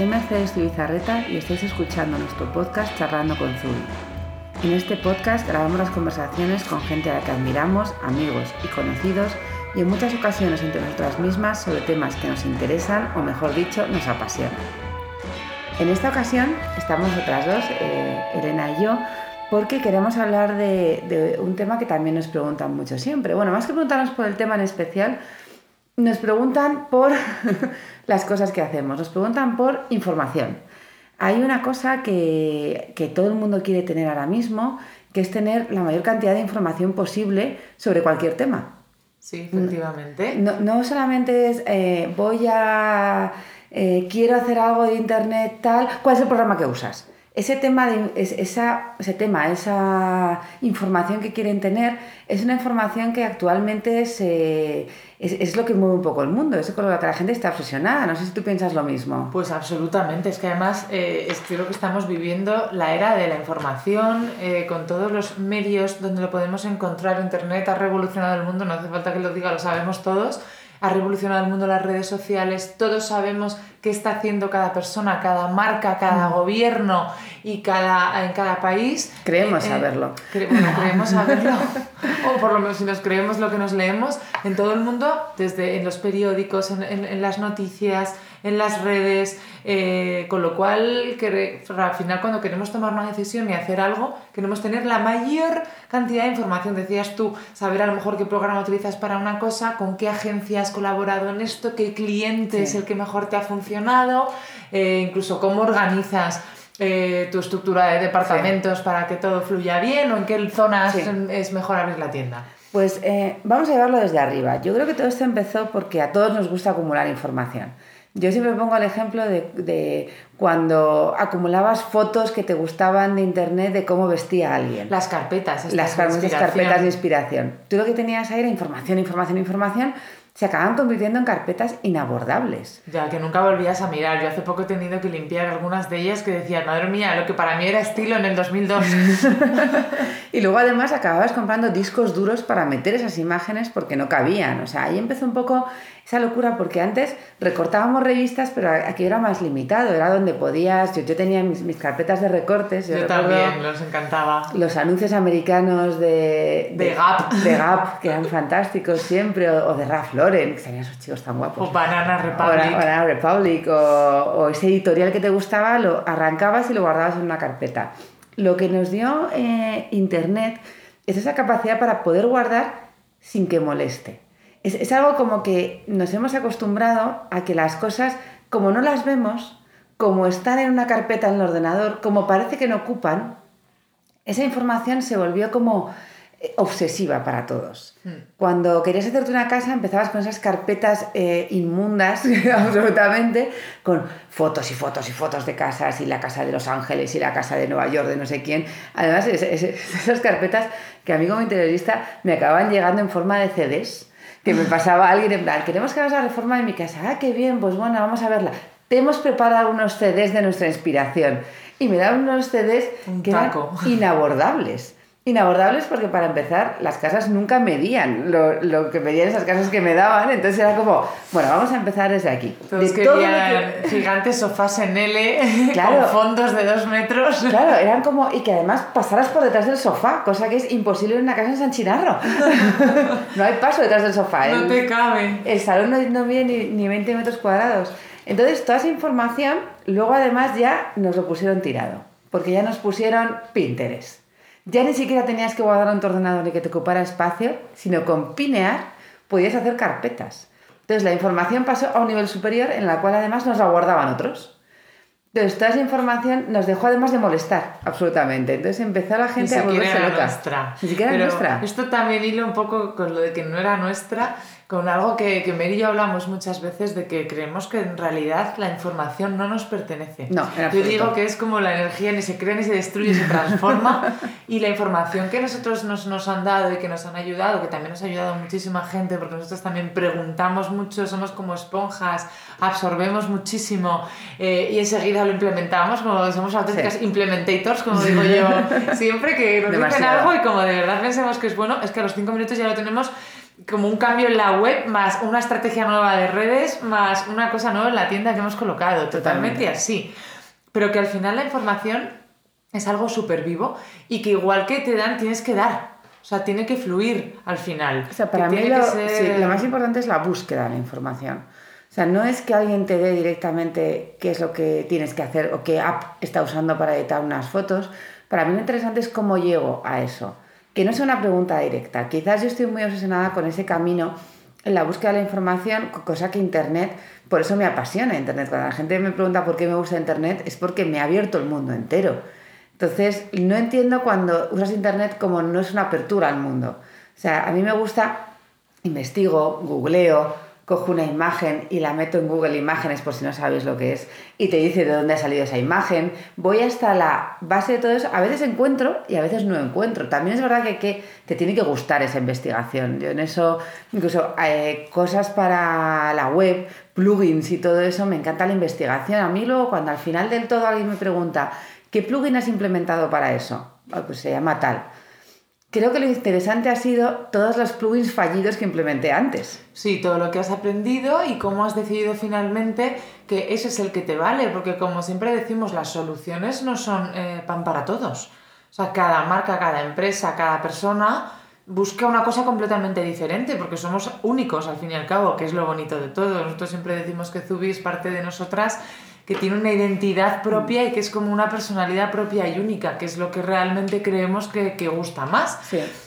soy Mercedes Tibizarreta y estáis escuchando nuestro podcast Charlando con Zubi. En este podcast grabamos las conversaciones con gente a la que admiramos, amigos y conocidos y en muchas ocasiones entre nosotras mismas sobre temas que nos interesan o mejor dicho nos apasionan. En esta ocasión estamos otras dos, eh, Elena y yo, porque queremos hablar de, de, un tema que también nos preguntan mucho siempre. Bueno, más que preguntarnos por el tema en especial, nos preguntan por las cosas que hacemos, nos preguntan por información. Hay una cosa que, que, todo el mundo quiere tener ahora mismo, que es tener la mayor cantidad de información posible sobre cualquier tema. Sí, efectivamente. No, no solamente es eh, voy a... Eh, quiero hacer algo de internet tal, ¿cuál es el programa que usas? Ese tema, de, esa, ese tema, esa información que quieren tener, es una información que actualmente se, es, es, lo que mueve un poco el mundo, es con lo que la gente está obsesionada. No sé si tú piensas lo mismo. Pues absolutamente, es que además eh, es, creo que estamos viviendo la era de la información, eh, con todos los medios donde lo podemos encontrar. Internet ha revolucionado el mundo, no hace falta que lo diga, lo sabemos todos ha revolucionado el mundo las redes sociales, todos sabemos qué está haciendo cada persona, cada marca, cada mm. gobierno y cada, en cada país. Creemos eh, eh saberlo. bueno, creemos saberlo, o por lo menos si nos creemos lo que nos leemos, en todo el mundo, desde en los periódicos, en, en, en las noticias, en las redes, eh, con lo cual que, al final cuando queremos tomar una decisión y hacer algo, queremos tener la mayor cantidad de información. Decías tú, saber a lo mejor qué programa utilizas para una cosa, con qué agencia has colaborado en esto, qué cliente es el que mejor te ha funcionado, eh, incluso cómo organizas. Eh, tu estructura de departamentos para que todo fluya bien o en qué zonas es mejor abrir la tienda. Pues vamos a llevarlo desde arriba. Yo creo que todo esto empezó porque a todos nos gusta acumular información. Yo siempre pongo el ejemplo de, de, cuando acumulabas fotos que te gustaban de internet de cómo vestía alguien. Las carpetas. Las carpetas de inspiración. Tú lo que tenías ahí era información, información, información se acaban convirtiendo en carpetas inabordables. Ya, que nunca volvías a mirar. Yo hace poco he tenido que limpiar algunas de ellas que decían, madre mía, lo que para mí era estilo en el 2002. y luego además acababas comprando discos duros para meter esas imágenes porque no cabían. O sea, ahí empezó un poco esa locura porque antes recortábamos revistas, pero aquí era más limitado, era donde podías, yo, yo tenía mis, mis, carpetas de recortes. Yo, también, los encantaba. Los anuncios americanos de, de, Gap. De Gap, que eran fantásticos siempre, o, o de Ralph Lauren, que tenían esos chicos tan guapos. O Banana Republic. O, Banana Republic, o, o ese editorial que te gustaba, lo arrancabas y lo guardabas en una carpeta. Lo que nos dio eh, Internet es esa capacidad para poder guardar sin que moleste es, es algo como que nos hemos acostumbrado a que las cosas, como no las vemos, como están en una carpeta en el ordenador, como parece que no ocupan, esa información se volvió como obsesiva para todos. Hmm. Cuando querías hacerte una casa empezabas con esas carpetas eh, inmundas, absolutamente, con fotos y fotos y fotos de casas y la casa de Los Ángeles y la casa de Nueva York de no sé quién. Además, es, es, esas carpetas que a mí como interiorista me acaban llegando en forma de CDs que me pasaba alguien en plan, queremos que hagas la reforma de mi casa, ah, qué bien, pues bueno, vamos a verla. Te hemos preparado unos CDs de nuestra inspiración. Y me daban unos CDs Un que taco. eran inabordables. Inabordables porque para empezar las casas nunca medían lo, lo, que medían esas casas que me daban, entonces era como, bueno, vamos a empezar desde aquí. Todos de que... gigantes sofás en L claro, con fondos de dos metros. Claro, eran como, y que además pasaras por detrás del sofá, cosa que es imposible en una casa en San Chinarro. no hay paso detrás del sofá. No te cabe. El salón no, no mide ni, ni 20 metros cuadrados. Entonces, toda esa información, luego además ya nos lo pusieron tirado, porque ya nos pusieron Pinterest ya ni siquiera tenías que guardar en tu ordenador y que te ocupara espacio, sino con Pinear podías hacer carpetas. Entonces la información pasó a un nivel superior en la cual además nos la guardaban otros. Entonces toda esa información nos dejó además de molestar, absolutamente. Entonces empezó la gente a volverse era loca. Nuestra. Ni siquiera Pero nuestra. Esto también hilo un poco con lo de que no era nuestra, con algo que, que Mary y yo hablamos muchas veces de que creemos que en realidad la información no nos pertenece. No, Yo digo que es como la energía ni se crea ni se destruye, se transforma y la información que nosotros nos, nos han dado y que nos han ayudado, que también nos ha ayudado muchísima gente, porque nosotros también preguntamos mucho, somos como esponjas, absorbemos muchísimo eh, y enseguida lo implementamos, como somos auténticas sí. implementators, como digo yo, siempre que nos dicen algo y como de verdad pensemos que es bueno, es que a los cinco minutos ya lo tenemos como un cambio en la web, más una estrategia nueva de redes, más una cosa nueva en la tienda que hemos colocado. Totalmente, así. Pero que al final la información es algo súper vivo y que igual que te dan, tienes que dar. O sea, tiene que fluir al final. O sea, para mí lo, lo más importante es la búsqueda de la información. O sea, no es que alguien te dé directamente qué es lo que tienes que hacer o qué app está usando para editar unas fotos. Para mí lo interesante es cómo llego a eso que no sea una pregunta directa. Quizás yo estoy muy obsesionada con ese camino en la búsqueda de la información, cosa que Internet, por eso me apasiona Internet. Cuando la gente me pregunta por qué me gusta Internet, es porque me ha abierto el mundo entero. Entonces, no entiendo cuando usas Internet como no es una apertura al mundo. O sea, a mí me gusta, investigo, googleo, cojo una imagen y la meto en Google Imágenes por si no sabéis lo que es y te dice de dónde ha salido esa imagen. Voy hasta la base de todo eso. A veces encuentro y a veces no encuentro. También es verdad que, que te tiene que gustar esa investigación. Yo en eso, incluso eh, cosas para la web, plugins y todo eso, me encanta la investigación. A mí luego cuando al final del todo alguien me pregunta, ¿qué plugin has implementado para eso? Ah, pues se llama tal Creo que lo interesante ha sido todos los plugins fallidos que implementé antes. Sí, todo lo que has aprendido y cómo has decidido finalmente que ese es el que te vale, porque como siempre decimos, las soluciones no son eh, pan para todos. O sea, cada marca, cada empresa, cada persona busca una cosa completamente diferente, porque somos únicos al fin y al cabo, que es lo bonito de todo. Nosotros siempre decimos que Zubi es parte de nosotras que tiene una identidad propia y que es como una personalidad propia y única, que es lo que realmente creemos que, que gusta más.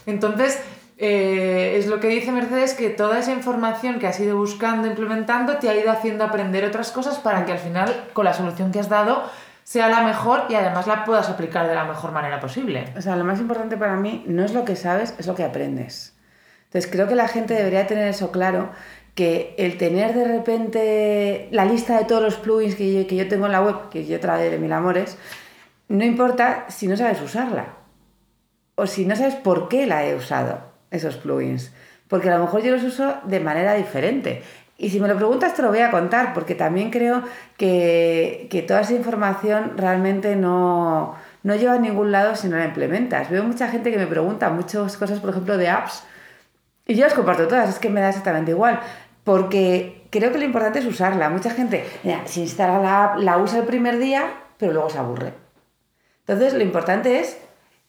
Entonces, eh, es lo que dice Mercedes, que toda esa información que has ido buscando, implementando, te ha ido haciendo aprender otras cosas para que al final, con la solución que has dado, sea la mejor y además la puedas aplicar de la mejor manera posible. O sea, lo más importante para mí no es lo que sabes, es lo que aprendes. Entonces creo que la gente debería tener eso claro, que el tener de repente la lista de todos los plugins que yo, que yo tengo en la web, que yo trae de mil amores, no importa si no sabes usarla o si no sabes por qué la he usado, esos plugins. Porque a lo mejor yo los uso de manera diferente. Y si me lo preguntas te lo voy a contar, porque también creo que, que toda esa información realmente no, no lleva a ningún lado si no la implementas. Veo mucha gente que me pregunta muchas cosas, por ejemplo, de apps, y yo las comparto todas, es que me da exactamente igual porque creo que lo importante es usarla. Mucha gente, mira, si instala la app, la usa el primer día, pero luego se aburre. Entonces, lo importante es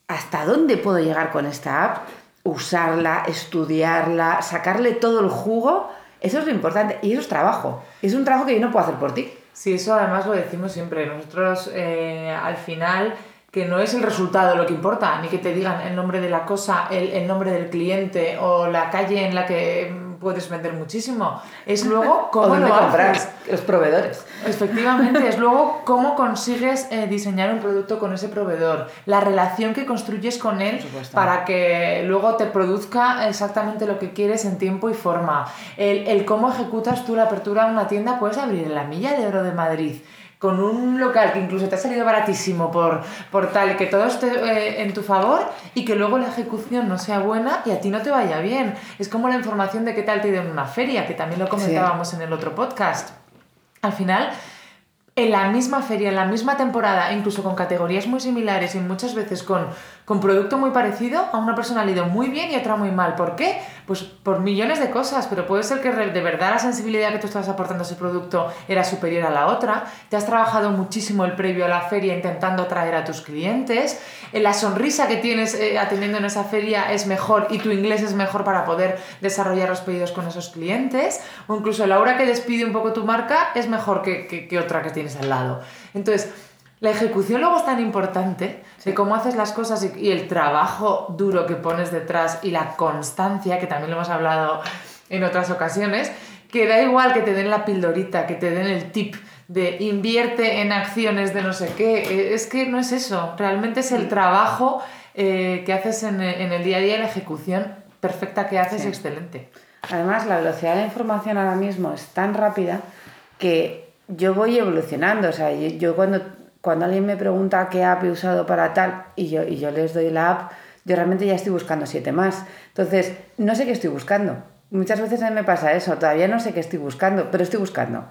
hasta dónde puedo llegar con esta app, usarla, estudiarla, sacarle todo el jugo. Eso es lo importante y eso es trabajo. Es un trabajo que yo no puedo hacer por ti. Sí, eso además lo decimos siempre. Nosotros eh, al final que no es el resultado lo que importa, ni que te digan el nombre de la cosa, el, el nombre del cliente o la calle en la que puedes vender muchísimo. Es luego cómo lo compras los proveedores. Efectivamente, es luego cómo consigues eh, diseñar un producto con ese proveedor, la relación que construyes con él para que luego te produzca exactamente lo que quieres en tiempo y forma, el, el cómo ejecutas tú la apertura de una tienda, puedes abrir en la milla de oro de Madrid con un local que incluso te ha salido baratísimo por, por tal, que todo esté eh, en tu favor y que luego la ejecución no sea buena y a ti no te vaya bien. Es como la información de qué tal te ido en una feria, que también lo comentábamos en el otro podcast. Al final, en la misma feria, en la misma temporada, incluso con categorías muy similares y muchas veces con con producto muy parecido, a una persona le ha ido muy bien y a otra muy mal. ¿Por qué? Pues por millones de cosas, pero puede ser que de verdad la sensibilidad que tú estás aportando a ese producto era superior a la otra, te has trabajado muchísimo el previo a la feria intentando atraer a tus clientes, eh, la sonrisa que tienes eh, atendiendo en esa feria es mejor y tu inglés es mejor para poder desarrollar los pedidos con esos clientes, o incluso la hora que despide un poco tu marca es mejor que, que, que otra que tienes al lado. Entonces, la ejecución luego es tan importante de cómo haces las cosas y, el trabajo duro que pones detrás y la constancia, que también lo hemos hablado en otras ocasiones, que da igual que te den la pildorita, que te den el tip de invierte en acciones de no sé qué, eh, es que no es eso, realmente es el trabajo eh, que haces en, el día a día, la ejecución perfecta que haces, excelente. Además, la velocidad de la información ahora mismo es tan rápida que yo voy evolucionando, o sea, yo cuando cuando alguien me pregunta qué app he usado para tal y yo, y yo les doy la app, yo realmente ya estoy buscando siete más. Entonces, no sé qué estoy buscando. Muchas veces a mí me pasa eso, todavía no sé qué estoy buscando, pero estoy buscando.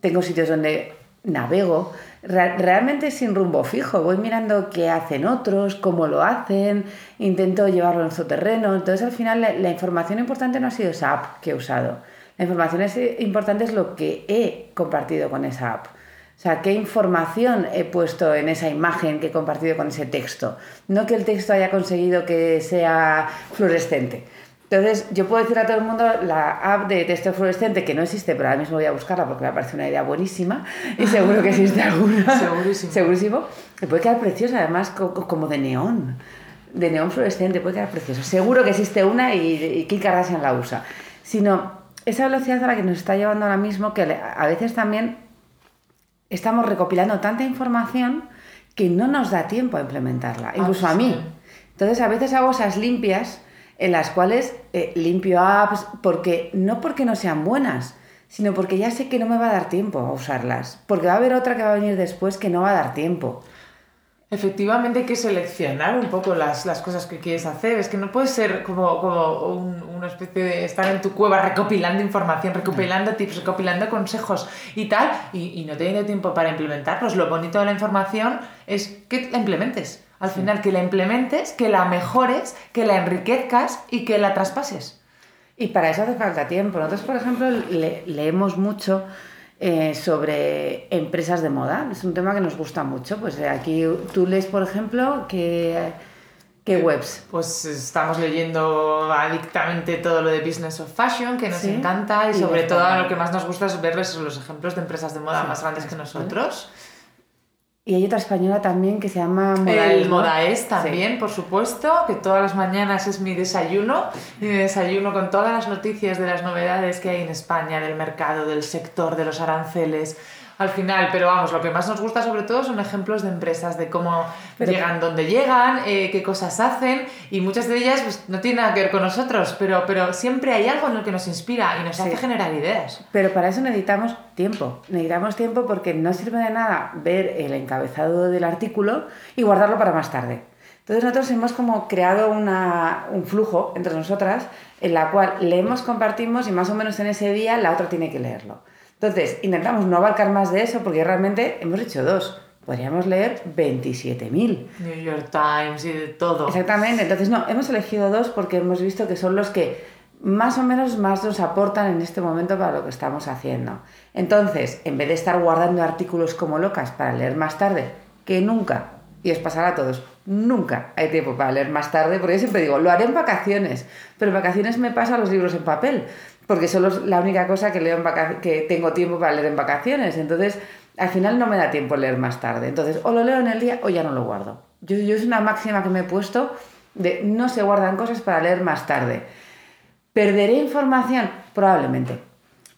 Tengo sitios donde navego realmente sin rumbo fijo. Voy mirando qué hacen otros, cómo lo hacen, intento llevarlo en su terreno. Entonces al final la, información importante no ha sido esa app que he usado. La información es, importante es lo que he compartido con esa app. O sea, qué información he puesto en esa imagen que he compartido con ese texto. No que el texto haya conseguido que sea fluorescente. Entonces, yo puedo decir a todo el mundo la app de texto fluorescente, que no existe, pero ahora mismo voy a buscarla porque me parece una idea buenísima y seguro que existe alguna. Segurísimo. Segurísimo. Puede quedar preciosa, además, como de neón. De neón fluorescente, puede quedar precioso. Seguro que existe una y, y Kardashian la usa. Sino esa velocidad a la que nos está llevando ahora mismo, que a veces también estamos recopilando tanta información que no nos da tiempo a implementarla, incluso a mí. Entonces, a veces hago esas limpias en las cuales eh, limpio apps, porque no porque no sean buenas, sino porque ya sé que no me va a dar tiempo a usarlas, porque va a haber otra que va a venir después que no va a dar tiempo. Efectivamente hay que seleccionar un poco las, cosas que quieres hacer. Es que no puedes ser como, como una especie de estar en tu cueva recopilando información, recopilando tips, recopilando consejos y tal, y, y no teniendo tiempo para implementarlos. Lo bonito de la información es que la implementes. Al final, que la implementes, que la mejores, que la enriquezcas y que la traspases. Y para eso hace falta tiempo. Nosotros, por ejemplo, leemos mucho eh, sobre empresas de moda. Es un tema que nos gusta mucho. Pues eh, aquí tú lees, por ejemplo, que... ¿Qué webs? Pues estamos leyendo adictamente todo lo de Business of Fashion, que nos encanta, y, sobre todo lo que más nos gusta es verles los ejemplos de empresas de moda más grandes que nosotros. Y hay otra española también que se llama Modaes. El Modaes también, por supuesto, que todas las mañanas es mi desayuno. Mi desayuno con todas las noticias de las novedades que hay en España, del mercado, del sector, de los aranceles al final, pero vamos, lo que más nos gusta sobre todo son ejemplos de empresas, de cómo llegan donde llegan, eh, qué cosas hacen y muchas de ellas pues, no tienen nada que ver con nosotros, pero, pero siempre hay algo en lo que nos inspira y nos hace generar ideas. Pero para eso necesitamos tiempo, necesitamos tiempo porque no sirve de nada ver el encabezado del artículo y guardarlo para más tarde. Entonces nosotros hemos como creado una, un flujo entre nosotras en la cual leemos, compartimos y más o menos en ese día la otra tiene que leerlo. Entonces, intentamos no abarcar más de eso porque realmente hemos hecho dos. Podríamos leer 27.000. New York Times y de todo. Exactamente. Entonces, no, hemos elegido dos porque hemos visto que son los que más o menos más nos aportan en este momento para lo que estamos haciendo. Entonces, en vez de estar guardando artículos como locas para leer más tarde, que nunca, y os pasará a todos, nunca hay tiempo para leer más tarde, porque yo siempre digo, lo haré en vacaciones, pero en vacaciones me pasan los libros en papel porque solo es la única cosa que, leo en que tengo tiempo para leer en vacaciones. Entonces, al final no me da tiempo leer más tarde. Entonces, o lo leo en el día o ya no lo guardo. Yo, yo es una máxima que me he puesto de no se guardan cosas para leer más tarde. ¿Perderé información? Probablemente.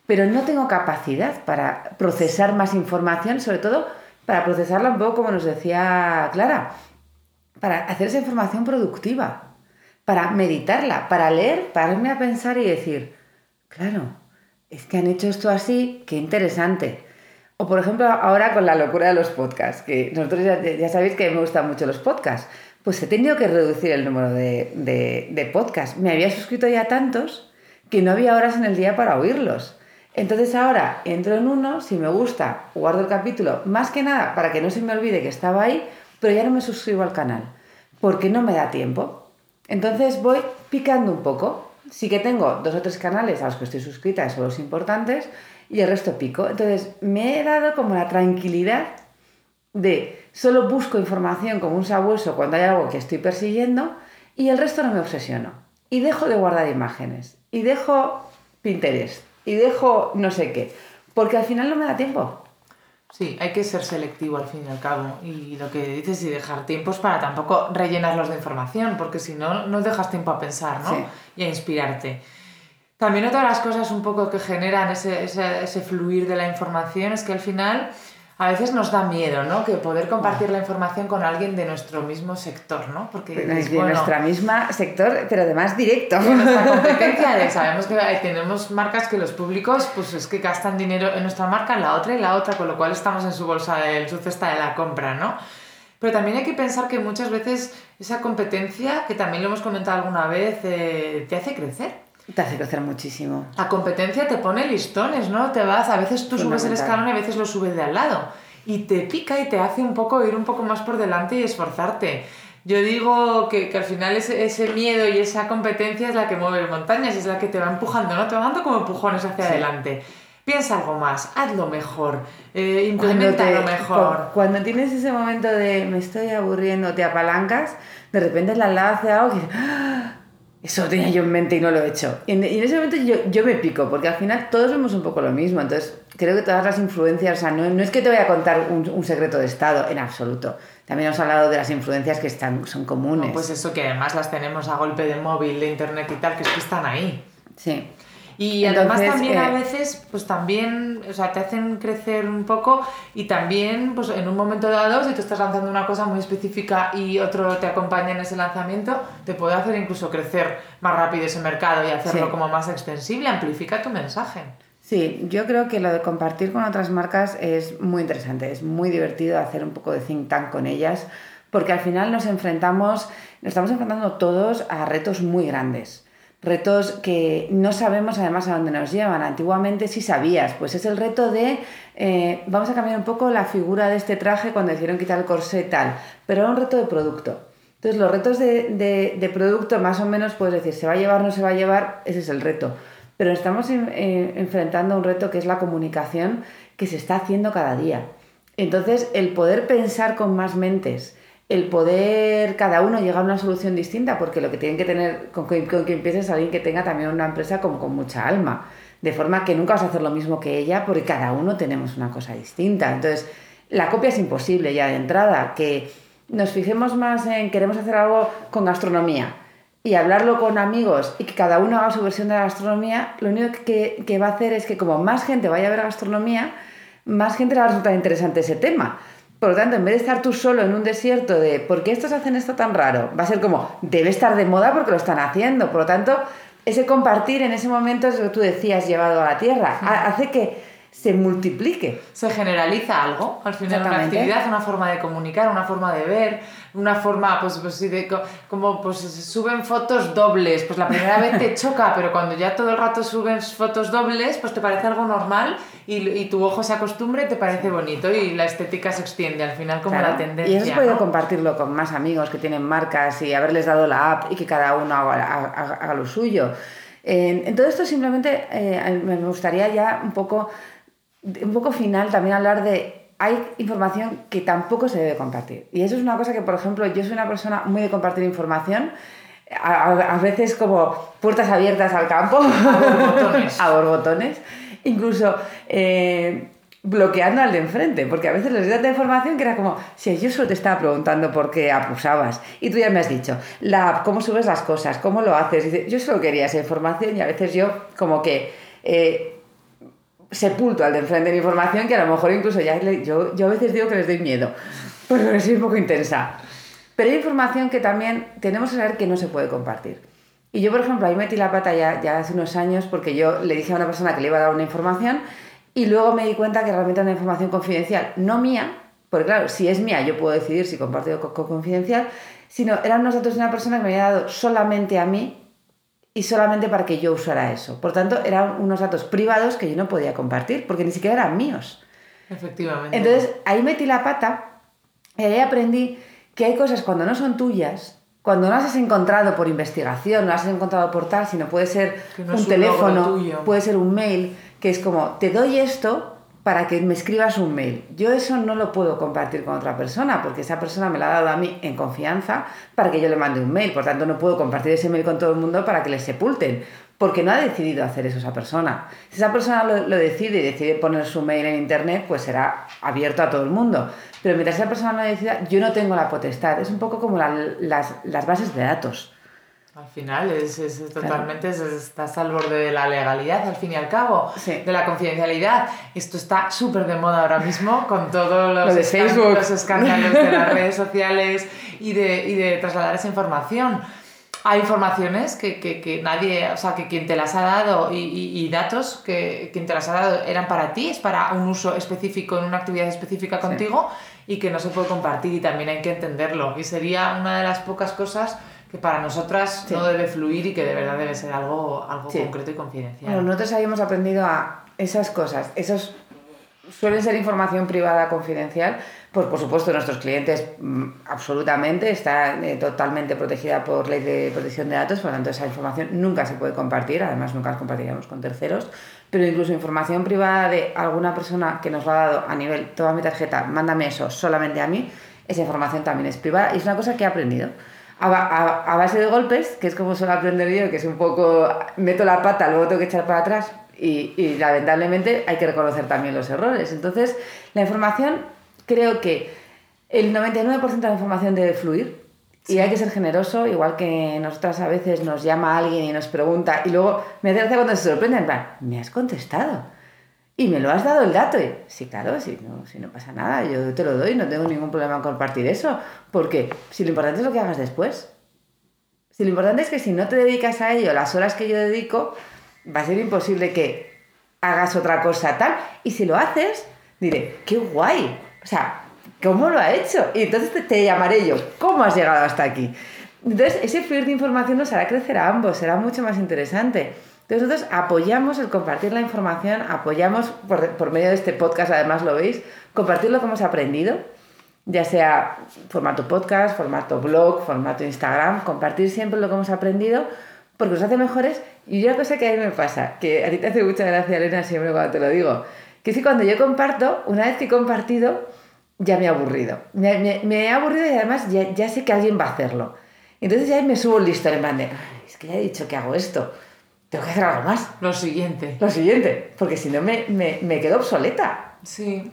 Pero no tengo capacidad para procesar más información, sobre todo para procesarla un poco como nos decía Clara, para hacer esa información productiva, para meditarla, para leer, para irme a pensar y decir, Claro, es que han hecho esto así, qué interesante. O por ejemplo, ahora con la locura de los podcasts, que nosotros ya, sabéis que me gustan mucho los podcasts, pues he tenido que reducir el número de, de, podcasts. Me había suscrito ya tantos que no había horas en el día para oírlos. Entonces ahora entro en uno, si me gusta, guardo el capítulo, más que nada para que no se me olvide que estaba ahí, pero ya no me suscribo al canal, porque no me da tiempo. Entonces voy picando un poco sí que tengo dos o tres canales a los que estoy suscrita, son los importantes, y el resto pico. Entonces, me he dado como la tranquilidad de solo busco información como un sabueso cuando hay algo que estoy persiguiendo y el resto no me obsesiono. Y dejo de guardar imágenes, y dejo Pinterest, y dejo no sé qué, porque al final no me da tiempo. Sí, hay que ser selectivo al fin y al cabo. Y lo que dices, y dejar tiempos para tampoco rellenarlos de información, porque si no, no dejas tiempo a pensar, ¿no? Y a inspirarte. También otra de las cosas un poco que generan ese, ese, ese fluir de la información es que al final a veces nos da miedo, ¿no? Que poder compartir la información con alguien de nuestro mismo sector, ¿no? Porque de nuestro nuestra misma sector, pero además directo. nuestra competencia sabemos que tenemos marcas que los públicos, pues es que gastan dinero en nuestra marca, en la otra y la otra, con lo cual estamos en su bolsa, en su cesta de la compra, ¿no? Pero también hay que pensar que muchas veces esa competencia, que también lo hemos comentado alguna vez, eh, te hace crecer. Te hace crecer muchísimo. La competencia te pone listones, ¿no? Te vas, a veces tú subes el escalón y a veces lo subes de al lado. Y te pica y te hace un poco ir un poco más por delante y esforzarte. Yo digo que, que al final ese, ese, miedo y esa competencia es la que mueve montañas, es la que te va empujando, ¿no? Te va dando como empujones hacia adelante. Piensa algo más, hazlo mejor, eh, implementa lo mejor. Cuando tienes ese momento de me estoy aburriendo, te apalancas, de repente la lado hace algo que ¡Ah! eso lo tenía yo en mente y no lo he hecho. Y en, ese momento yo, yo, me pico, porque al final todos vemos un poco lo mismo. Entonces, creo que todas las influencias, o sea, no, no es que te voy a contar un, un, secreto de Estado, en absoluto. También hemos hablado de las influencias que están, son comunes. No, pues eso, que además las tenemos a golpe de móvil, de internet y tal, que es que están ahí. Sí. Y además también a eh, veces, pues también, o sea, te hacen crecer un poco y también, pues en un momento dado, si tú estás lanzando una cosa muy específica y otro te acompaña en ese lanzamiento, te puede hacer incluso crecer más rápido ese mercado y hacerlo como más extensible, amplifica tu mensaje. Sí, yo creo que lo de compartir con otras marcas es muy interesante, es muy divertido hacer un poco de think tank con ellas, porque al final nos enfrentamos, nos estamos enfrentando todos a retos muy grandes retos que no sabemos además a dónde nos llevan. Antiguamente sí sabías, pues es el reto de eh, vamos a cambiar un poco la figura de este traje cuando hicieron quitar el corsé tal, pero era un reto de producto. Entonces los retos de, de, producto más o menos puedes decir, se va a llevar, no se va a llevar, ese es el reto. Pero estamos enfrentando un reto que es la comunicación que se está haciendo cada día. Entonces el poder pensar con más mentes, el poder cada uno llegar a una solución distinta, porque lo que tienen que tener, con que, con que empieces es alguien que tenga también una empresa como con mucha alma, de forma que nunca vas a hacer lo mismo que ella, porque cada uno tenemos una cosa distinta. Entonces, la copia es imposible ya de entrada, que nos fijemos más en queremos hacer algo con gastronomía y hablarlo con amigos y que cada uno haga su versión de la gastronomía, lo único que, que va a hacer es que como más gente vaya a ver gastronomía, más gente le va a resultar interesante ese tema. Por lo tanto, en vez de estar tú solo en un desierto de ¿por qué estos hacen esto tan raro? Va a ser como, debe estar de moda porque lo están haciendo. Por lo tanto, ese compartir en ese momento es lo que tú decías llevado a la tierra. Hace que se multiplique. Se generaliza algo, al final una actividad, una forma de comunicar, una forma de ver, una forma, pues, pues de, como pues suben fotos dobles, pues la primera vez te choca, pero cuando ya todo el rato suben fotos dobles, pues te parece algo normal y, y tu ojo se acostumbra y te parece bonito y la estética se extiende al final como la tendencia. Y eso has podido compartirlo con más amigos que tienen marcas y haberles dado la app y que cada uno haga, lo suyo. En, todo esto simplemente eh, me gustaría ya un poco un poco final también hablar de hay información que tampoco se debe compartir. Y eso es una cosa que, por ejemplo, yo soy una persona muy de compartir información, a, veces como puertas abiertas al campo, a borbotones, incluso eh, bloqueando al de enfrente, porque a veces les da información que era como, si yo solo te estaba preguntando por qué abusabas y tú ya me has dicho, la, cómo subes las cosas, cómo lo haces, yo solo quería esa información y a veces yo como que... Eh, sepulto al de enfrente de información que a lo mejor incluso ya yo, yo a veces digo que les doy miedo, porque soy un poco intensa. Pero hay información que también tenemos que saber que no se puede compartir. Y yo, por ejemplo, ahí metí la pata ya, ya hace unos años porque yo le dije a una persona que le iba a dar una información y luego me di cuenta que realmente era una información confidencial, no mía, porque claro, si es mía yo puedo decidir si comparto con confidencial, sino eran unos datos de una persona que me había dado solamente a mí y solamente para que yo usara eso. Por tanto, eran unos datos privados que yo no podía compartir porque ni siquiera eran míos. Efectivamente. Entonces, ahí metí la pata y ahí aprendí que hay cosas cuando no son tuyas, cuando no las has encontrado por investigación, no las has encontrado por tal, sino puede ser un teléfono, puede ser un mail, que es como, te doy esto para que me escribas un mail. Yo eso no lo puedo compartir con otra persona porque esa persona me lo ha dado a mí en confianza para que yo le mande un mail. Por tanto, no puedo compartir ese mail con todo el mundo para que le sepulten porque no ha decidido hacer eso esa persona. Si esa persona lo, decide y decide poner su mail en internet, pues será abierto a todo el mundo. Pero mientras esa persona no decida, yo no tengo la potestad. Es un poco como las, las bases de datos. Al final es, es totalmente, estás al borde de la legalidad, al fin y al cabo, de la confidencialidad. Esto está súper de moda ahora mismo con todos los, escándalos, escándalos de las redes sociales y de, y de trasladar esa información. Hay informaciones que, que, que, nadie, o sea, que quien te las ha dado y, y, datos que quien te las ha dado eran para ti, es para un uso específico en una actividad específica contigo y que no se puede compartir y también hay que entenderlo. Y sería una de las pocas cosas que para nosotras no debe fluir y que de verdad debe ser algo, algo concreto y confidencial. Bueno, nosotros habíamos aprendido a esas cosas, esos suelen ser información privada confidencial, pues por supuesto nuestros clientes mm, absolutamente está eh, totalmente protegida por ley de protección de datos, por lo tanto esa información nunca se puede compartir, además nunca la compartiríamos con terceros, pero incluso información privada de alguna persona que nos lo ha dado a nivel, toda mi tarjeta, mándame eso solamente a mí, esa información también es privada. Y es una cosa que he aprendido. A, base de golpes, que es como suelo aprender yo, que es un poco, meto la pata, luego tengo que echar para atrás y, y lamentablemente hay que reconocer también los errores. Entonces, la información, creo que el 99% de la información debe fluir, y hay que ser generoso, igual que nosotras a veces nos llama alguien y nos pregunta, y luego me hace gracia cuando se sorprende, en plan, me has contestado. Y me lo has dado el dato. Y, sí, claro, si no, si no pasa nada, yo te lo doy, no tengo ningún problema en compartir eso. Porque si lo importante es lo que hagas después. Si lo importante es que si no te dedicas a ello las horas que yo dedico, va a ser imposible que hagas otra cosa tal. Y si lo haces, diré, qué guay. O sea, ¿Cómo lo ha hecho? Y entonces te, llamaré yo, ¿cómo has llegado hasta aquí? Entonces, ese fluir de información nos hará crecer a ambos, será mucho más interesante. Entonces, nosotros apoyamos el compartir la información, apoyamos, por, por medio de este podcast, además lo veis, compartir lo que hemos aprendido, ya sea formato podcast, formato blog, formato Instagram, compartir siempre lo que hemos aprendido, porque nos hace mejores. Y una cosa que a mí me pasa, que a ti te hace mucha gracia, Elena, siempre cuando te lo digo, que es que cuando yo comparto, una vez que he compartido, ya me he aburrido. Me, me, he aburrido y además ya, ya, sé que alguien va a hacerlo. Entonces ya me subo listo en plan de, es que ya he dicho que hago esto. Tengo que hacer algo más. Lo siguiente. Lo siguiente, porque si no me, me, me quedo obsoleta. Sí.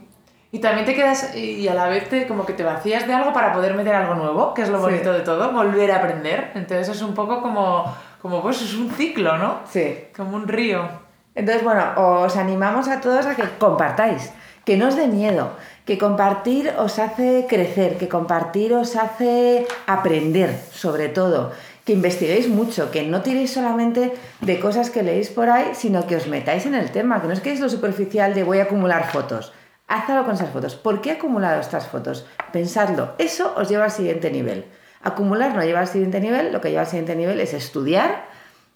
Y también te quedas y a la vez te, como que te vacías de algo para poder meter algo nuevo, que es lo bonito de todo, volver a aprender. Entonces es un poco como, como pues es un ciclo, ¿no? Sí. Como un río. Entonces, bueno, os animamos a todos a que compartáis, que no os dé miedo, que compartir os hace crecer, que compartir os hace aprender, sobre todo, que investiguéis mucho, que no tiréis solamente de cosas que leéis por ahí, sino que os metáis en el tema, que no es que es lo superficial de voy a acumular fotos. Hazlo con esas fotos. ¿Por qué he acumulado estas fotos? Pensadlo. Eso os lleva al siguiente nivel. Acumular no lleva al siguiente nivel, lo que lleva al siguiente nivel es estudiar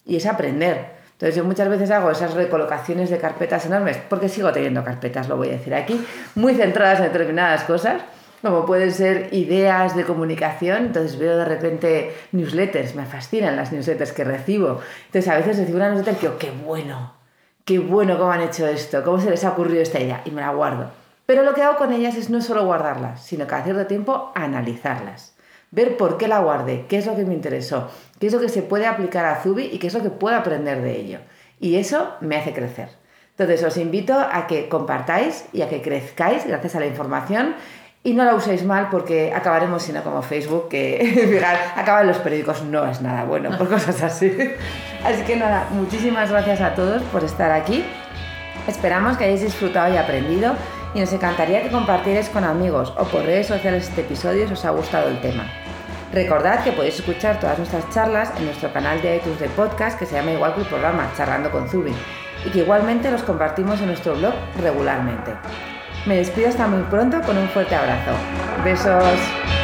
y es aprender. Entonces yo muchas veces hago esas recolocaciones de carpetas enormes, porque sigo teniendo carpetas, lo voy a decir aquí, muy centradas en determinadas cosas, como pueden ser ideas de comunicación, entonces veo de repente newsletters, me fascinan las newsletters que recibo, entonces a veces recibo una newsletter que digo, qué bueno, qué bueno cómo han hecho esto, cómo se les ha ocurrido esta idea, y me la guardo. Pero lo que hago con ellas es no solo guardarlas, sino cada cierto tiempo analizarlas ver por qué la guardé, qué es lo que me interesó, qué es lo que se puede aplicar a Zubi y qué es lo que puedo aprender de ello. Y eso me hace crecer. Entonces os invito a que compartáis y a que crezcáis gracias a la información y no la uséis mal porque acabaremos siendo como Facebook, que acaban los periódicos, no es nada bueno, por cosas así. Así que nada, muchísimas gracias a todos por estar aquí. Esperamos que hayáis disfrutado y aprendido y nos encantaría que compartierais con amigos o por redes sociales este episodio si os ha gustado el tema. Recordad que podéis escuchar todas nuestras charlas en nuestro canal de iTunes de podcast que se llama igual que el programa Charlando con Zubi y que igualmente los compartimos en nuestro blog regularmente. Me despido hasta muy pronto con un fuerte abrazo. Besos.